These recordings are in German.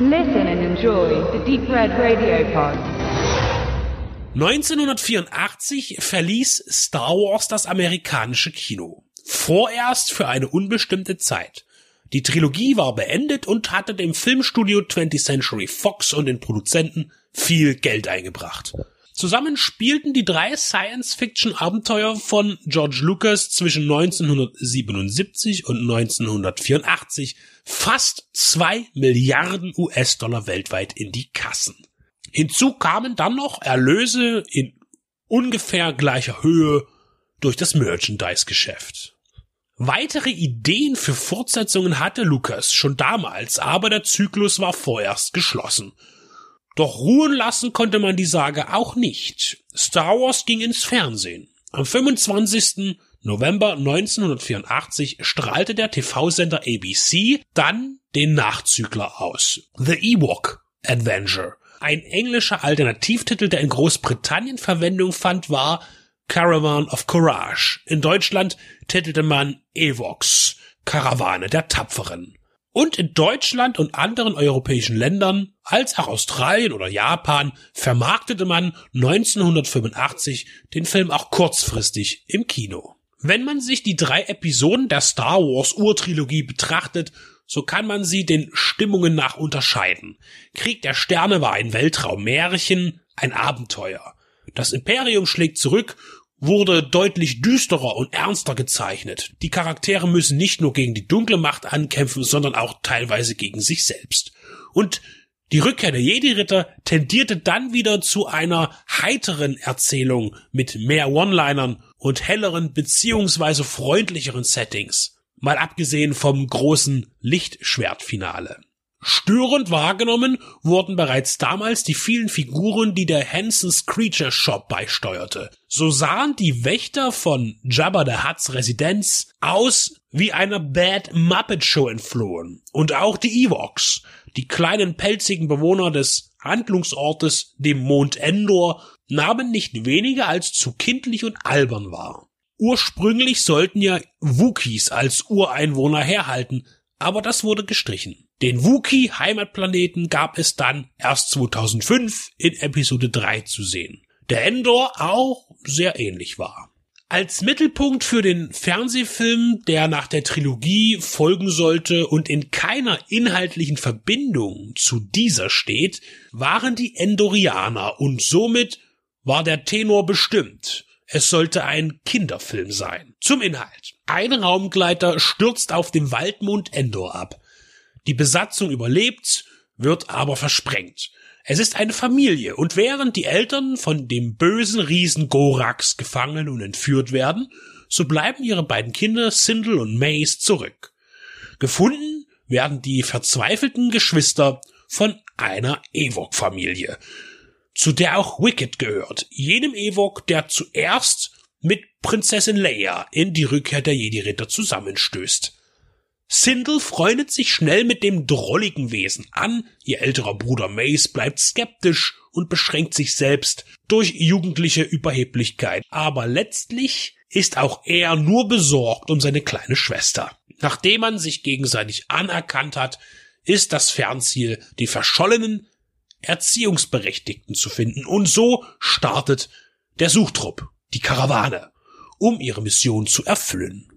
Listen and enjoy the Deep Red Radio Pod. 1984 verließ Star Wars das amerikanische Kino. Vorerst für eine unbestimmte Zeit. Die Trilogie war beendet und hatte dem Filmstudio 20th Century Fox und den Produzenten viel Geld eingebracht. Zusammen spielten die drei Science-Fiction-Abenteuer von George Lucas zwischen 1977 und 1984 fast zwei Milliarden US-Dollar weltweit in die Kassen. Hinzu kamen dann noch Erlöse in ungefähr gleicher Höhe durch das Merchandise-Geschäft. Weitere Ideen für Fortsetzungen hatte Lucas schon damals, aber der Zyklus war vorerst geschlossen. Doch ruhen lassen konnte man die Sage auch nicht. Star Wars ging ins Fernsehen. Am 25. November 1984 strahlte der TV-Sender ABC dann den Nachzügler aus. The Ewok Adventure. Ein englischer Alternativtitel, der in Großbritannien Verwendung fand, war Caravan of Courage. In Deutschland titelte man Evox, Karawane der Tapferen und in Deutschland und anderen europäischen Ländern, als auch Australien oder Japan, vermarktete man 1985 den Film auch kurzfristig im Kino. Wenn man sich die drei Episoden der Star Wars Urtrilogie betrachtet, so kann man sie den Stimmungen nach unterscheiden. Krieg der Sterne war ein Weltraummärchen, ein Abenteuer. Das Imperium schlägt zurück wurde deutlich düsterer und ernster gezeichnet. Die Charaktere müssen nicht nur gegen die dunkle Macht ankämpfen, sondern auch teilweise gegen sich selbst. Und die Rückkehr der Jedi-Ritter tendierte dann wieder zu einer heiteren Erzählung mit mehr One-Linern und helleren beziehungsweise freundlicheren Settings. Mal abgesehen vom großen Lichtschwertfinale. Störend wahrgenommen wurden bereits damals die vielen Figuren, die der Hansons Creature Shop beisteuerte. So sahen die Wächter von Jabba the Hutts Residenz aus wie einer Bad Muppet Show entflohen. Und auch die Ewoks, die kleinen pelzigen Bewohner des Handlungsortes, dem Mond Endor, nahmen nicht weniger als zu kindlich und albern wahr. Ursprünglich sollten ja Wookies als Ureinwohner herhalten, aber das wurde gestrichen. Den Wookie Heimatplaneten gab es dann erst 2005 in Episode 3 zu sehen. Der Endor auch sehr ähnlich war. Als Mittelpunkt für den Fernsehfilm, der nach der Trilogie folgen sollte und in keiner inhaltlichen Verbindung zu dieser steht, waren die Endorianer und somit war der Tenor bestimmt. Es sollte ein Kinderfilm sein. Zum Inhalt. Ein Raumgleiter stürzt auf dem Waldmond Endor ab. Die Besatzung überlebt, wird aber versprengt. Es ist eine Familie, und während die Eltern von dem bösen Riesen Gorax gefangen und entführt werden, so bleiben ihre beiden Kinder Sindel und Mace zurück. Gefunden werden die verzweifelten Geschwister von einer Ewok-Familie, zu der auch Wicked gehört, jenem Ewok, der zuerst mit Prinzessin Leia in die Rückkehr der Jedi-Ritter zusammenstößt. Sindel freundet sich schnell mit dem drolligen Wesen an, ihr älterer Bruder Mace bleibt skeptisch und beschränkt sich selbst durch jugendliche Überheblichkeit, aber letztlich ist auch er nur besorgt um seine kleine Schwester. Nachdem man sich gegenseitig anerkannt hat, ist das Fernziel, die verschollenen Erziehungsberechtigten zu finden, und so startet der Suchtrupp, die Karawane, um ihre Mission zu erfüllen.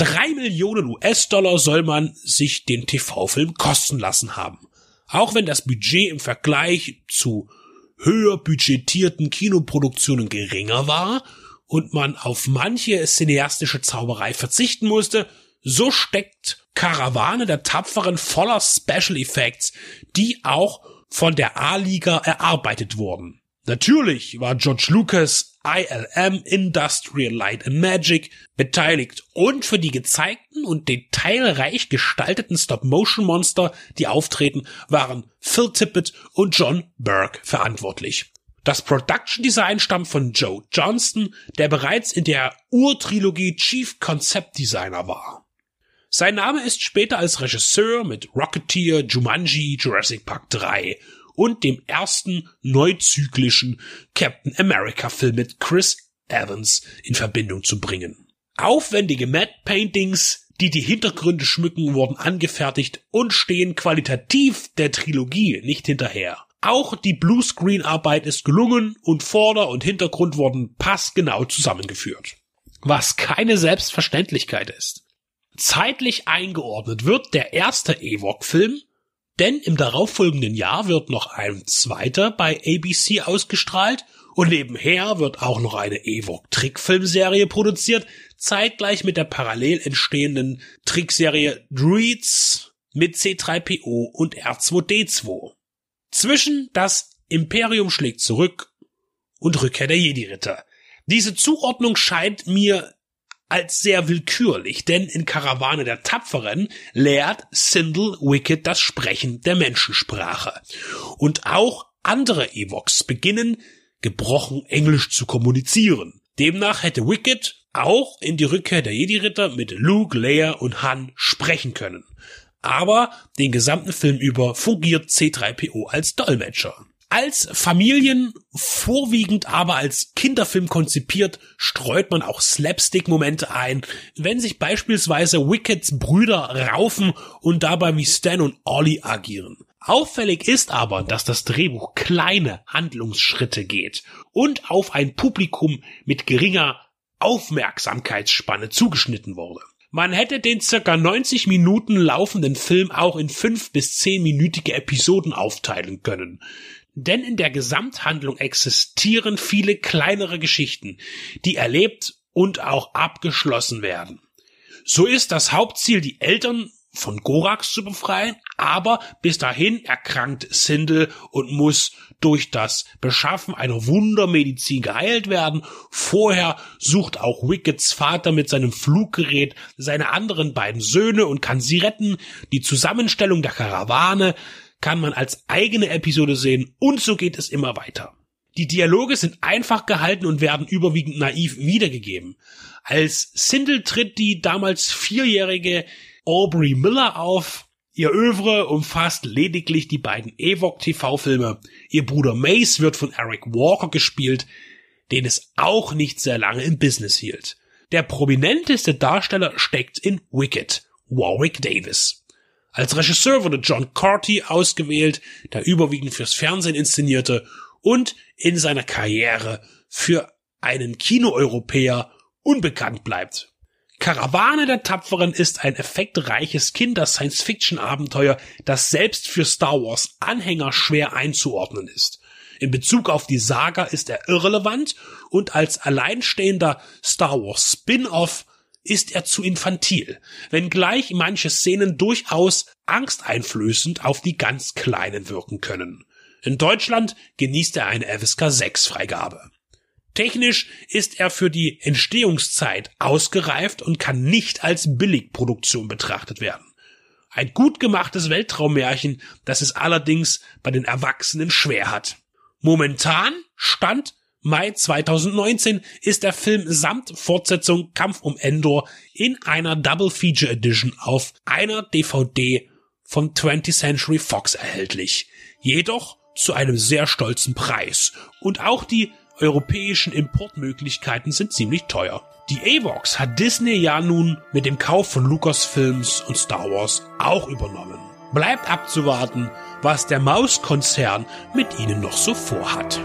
Drei Millionen US-Dollar soll man sich den TV-Film kosten lassen haben. Auch wenn das Budget im Vergleich zu höher budgetierten Kinoproduktionen geringer war und man auf manche cineastische Zauberei verzichten musste, so steckt Karawane der Tapferen voller Special Effects, die auch von der A-Liga erarbeitet wurden. Natürlich war George Lucas ILM Industrial Light and Magic beteiligt und für die gezeigten und detailreich gestalteten Stop-Motion-Monster, die auftreten, waren Phil Tippett und John Burke verantwortlich. Das Production Design stammt von Joe Johnston, der bereits in der Urtrilogie Chief Concept Designer war. Sein Name ist später als Regisseur mit Rocketeer, Jumanji, Jurassic Park 3 und dem ersten neuzyklischen Captain America Film mit Chris Evans in Verbindung zu bringen. Aufwendige Matte Paintings, die die Hintergründe schmücken, wurden angefertigt und stehen qualitativ der Trilogie nicht hinterher. Auch die Bluescreen-Arbeit ist gelungen und Vorder- und Hintergrund wurden passgenau zusammengeführt. Was keine Selbstverständlichkeit ist. Zeitlich eingeordnet wird der erste Ewok-Film, denn im darauffolgenden Jahr wird noch ein zweiter bei ABC ausgestrahlt und nebenher wird auch noch eine Ewok-Trickfilmserie produziert, zeitgleich mit der parallel entstehenden Trickserie Druids mit C3PO und R2D2. Zwischen das Imperium schlägt zurück und Rückkehr der Jedi-Ritter. Diese Zuordnung scheint mir als sehr willkürlich, denn in Karawane der Tapferen lehrt Sindel Wicked das Sprechen der Menschensprache. Und auch andere Evox beginnen gebrochen Englisch zu kommunizieren. Demnach hätte Wicked auch in die Rückkehr der Jedi-Ritter mit Luke, Leia und Han sprechen können. Aber den gesamten Film über fungiert C3PO als Dolmetscher. Als Familien, vorwiegend aber als Kinderfilm konzipiert, streut man auch Slapstick-Momente ein, wenn sich beispielsweise Wickeds Brüder raufen und dabei wie Stan und Ollie agieren. Auffällig ist aber, dass das Drehbuch kleine Handlungsschritte geht und auf ein Publikum mit geringer Aufmerksamkeitsspanne zugeschnitten wurde. Man hätte den circa 90 Minuten laufenden Film auch in fünf bis zehn minütige Episoden aufteilen können. Denn in der Gesamthandlung existieren viele kleinere Geschichten, die erlebt und auch abgeschlossen werden. So ist das Hauptziel, die Eltern von Gorax zu befreien, aber bis dahin erkrankt Sindel und muss durch das Beschaffen einer Wundermedizin geheilt werden. Vorher sucht auch Wickets Vater mit seinem Fluggerät seine anderen beiden Söhne und kann sie retten. Die Zusammenstellung der Karawane kann man als eigene Episode sehen und so geht es immer weiter. Die Dialoge sind einfach gehalten und werden überwiegend naiv wiedergegeben. Als Sindel tritt die damals vierjährige Aubrey Miller auf. Ihr Övre umfasst lediglich die beiden Evoc TV-Filme. Ihr Bruder Mace wird von Eric Walker gespielt, den es auch nicht sehr lange im Business hielt. Der prominenteste Darsteller steckt in Wicked, Warwick Davis. Als Regisseur wurde John Carty ausgewählt, der überwiegend fürs Fernsehen inszenierte und in seiner Karriere für einen Kinoeuropäer unbekannt bleibt. Karawane der Tapferen ist ein effektreiches Kinder-Science-Fiction-Abenteuer, das selbst für Star Wars Anhänger schwer einzuordnen ist. In Bezug auf die Saga ist er irrelevant und als alleinstehender Star Wars Spin-off ist er zu infantil, wenngleich manche Szenen durchaus angsteinflößend auf die ganz Kleinen wirken können. In Deutschland genießt er eine FSK 6 Freigabe. Technisch ist er für die Entstehungszeit ausgereift und kann nicht als Billigproduktion betrachtet werden. Ein gut gemachtes Weltraummärchen, das es allerdings bei den Erwachsenen schwer hat. Momentan stand Mai 2019 ist der Film samt Fortsetzung Kampf um Endor in einer Double Feature Edition auf einer DVD von 20th Century Fox erhältlich. Jedoch zu einem sehr stolzen Preis. Und auch die europäischen Importmöglichkeiten sind ziemlich teuer. Die Avox hat Disney ja nun mit dem Kauf von Lucasfilms und Star Wars auch übernommen. Bleibt abzuwarten, was der Mauskonzern mit ihnen noch so vorhat.